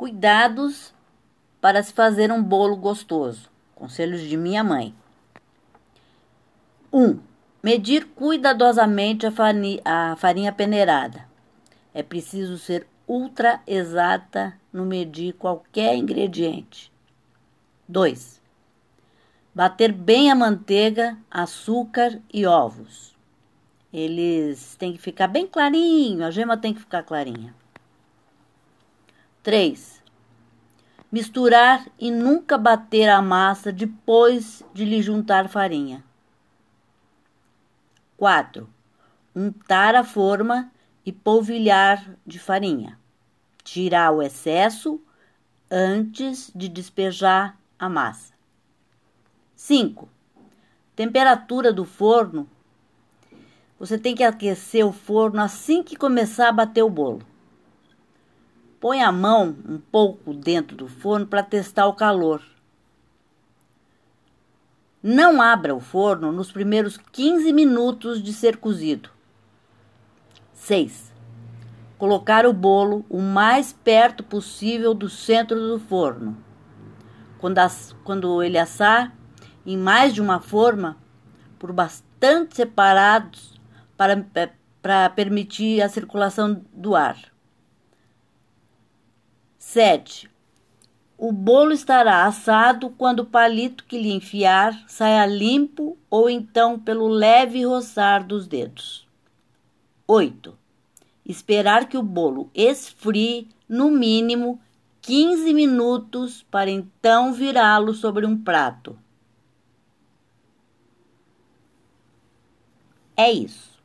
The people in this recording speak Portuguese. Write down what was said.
Cuidados para se fazer um bolo gostoso. Conselhos de minha mãe. 1. Um, medir cuidadosamente a farinha, a farinha peneirada. É preciso ser ultra exata no medir qualquer ingrediente. 2. Bater bem a manteiga, açúcar e ovos. Eles têm que ficar bem clarinho, a gema tem que ficar clarinha. 3. Misturar e nunca bater a massa depois de lhe juntar farinha. 4. Untar a forma e polvilhar de farinha. Tirar o excesso antes de despejar a massa. 5. Temperatura do forno. Você tem que aquecer o forno assim que começar a bater o bolo. Põe a mão um pouco dentro do forno para testar o calor. Não abra o forno nos primeiros 15 minutos de ser cozido. 6. Colocar o bolo o mais perto possível do centro do forno. Quando, as, quando ele assar em mais de uma forma, por bastante separados para, para permitir a circulação do ar. 7. O bolo estará assado quando o palito que lhe enfiar saia limpo ou então pelo leve roçar dos dedos. 8. Esperar que o bolo esfrie no mínimo 15 minutos para então virá-lo sobre um prato. É isso.